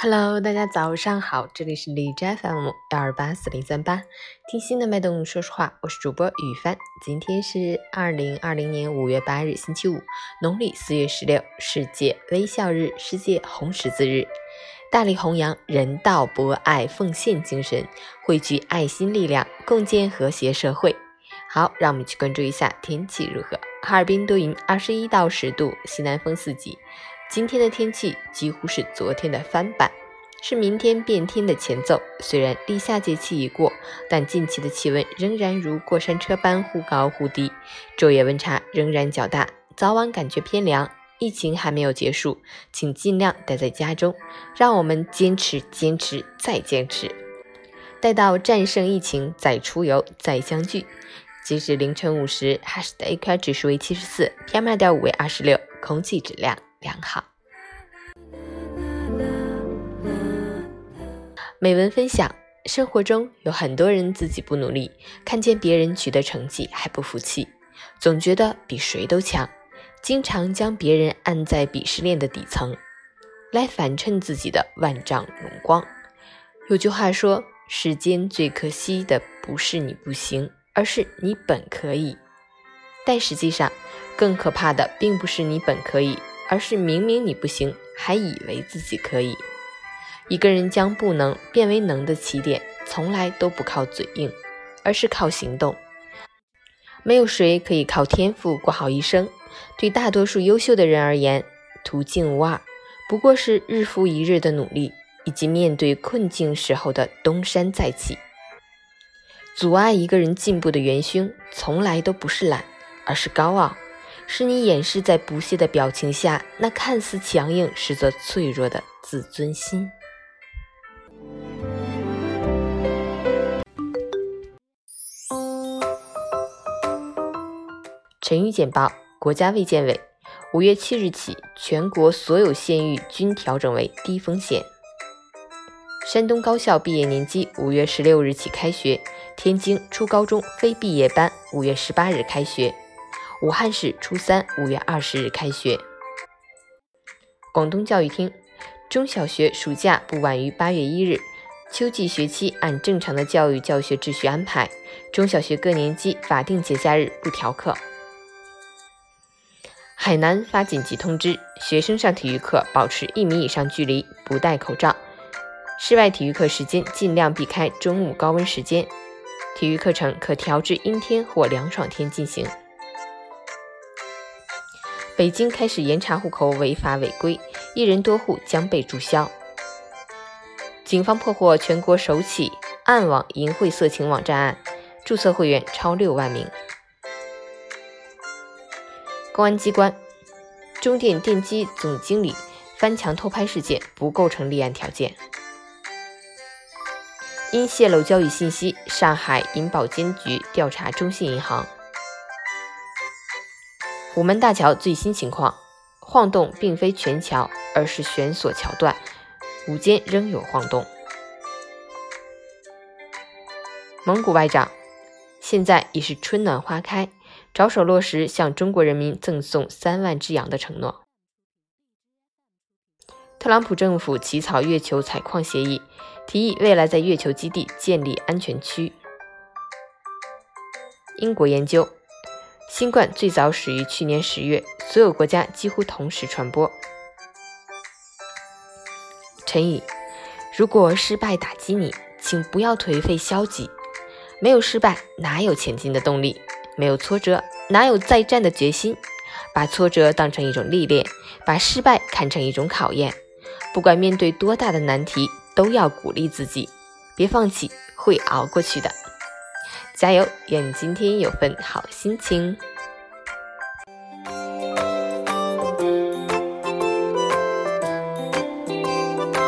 Hello，大家早上好，这里是荔枝 FM 幺二八四零三八，听心的脉动，说实话，我是主播雨帆。今天是二零二零年五月八日，星期五，农历四月十六，世界微笑日，世界红十字日，大力弘扬人道、博爱、奉献精神，汇聚爱心力量，共建和谐社会。好，让我们去关注一下天气如何。哈尔滨多云，二十一到十度，西南风四级。今天的天气几乎是昨天的翻版，是明天变天的前奏。虽然立夏节气已过，但近期的气温仍然如过山车般忽高忽低，昼夜温差仍然较大，早晚感觉偏凉。疫情还没有结束，请尽量待在家中，让我们坚持、坚持再坚持，待到战胜疫情再出游再相聚。截止凌晨五时，哈市的 AQI 指数为七十四，PM 二点五为二十六，空气质量。良好。美文分享：生活中有很多人自己不努力，看见别人取得成绩还不服气，总觉得比谁都强，经常将别人按在鄙视链的底层，来反衬自己的万丈荣光。有句话说：“世间最可惜的不是你不行，而是你本可以。”但实际上，更可怕的并不是你本可以。而是明明你不行，还以为自己可以。一个人将不能变为能的起点，从来都不靠嘴硬，而是靠行动。没有谁可以靠天赋过好一生。对大多数优秀的人而言，途径无二，不过是日复一日的努力，以及面对困境时候的东山再起。阻碍一个人进步的元凶，从来都不是懒，而是高傲。是你掩饰在不屑的表情下，那看似强硬，实则脆弱的自尊心。晨雨简报：国家卫健委，五月七日起，全国所有县域均调整为低风险。山东高校毕业年级五月十六日起开学，天津初高中非毕业班五月十八日开学。武汉市初三五月二十日开学。广东教育厅，中小学暑假不晚于八月一日，秋季学期按正常的教育教学秩序安排，中小学各年级法定节假日不调课。海南发紧急通知，学生上体育课保持一米以上距离，不戴口罩。室外体育课时间尽量避开中午高温时间，体育课程可调至阴天或凉爽天进行。北京开始严查户口违法违规，一人多户将被注销。警方破获全国首起暗网淫秽色情网站案，注册会员超六万名。公安机关，中电电机总经理翻墙偷拍事件不构成立案条件。因泄露交易信息，上海银保监局调查中信银行。虎门大桥最新情况，晃动并非全桥，而是悬索桥段，午间仍有晃动。蒙古外长，现在已是春暖花开，着手落实向中国人民赠送三万只羊的承诺。特朗普政府起草月球采矿协议，提议未来在月球基地建立安全区。英国研究。新冠最早始于去年十月，所有国家几乎同时传播。陈宇，如果失败打击你，请不要颓废消极。没有失败，哪有前进的动力？没有挫折，哪有再战的决心？把挫折当成一种历练，把失败看成一种考验。不管面对多大的难题，都要鼓励自己，别放弃，会熬过去的。加油！愿你今天有份好心情。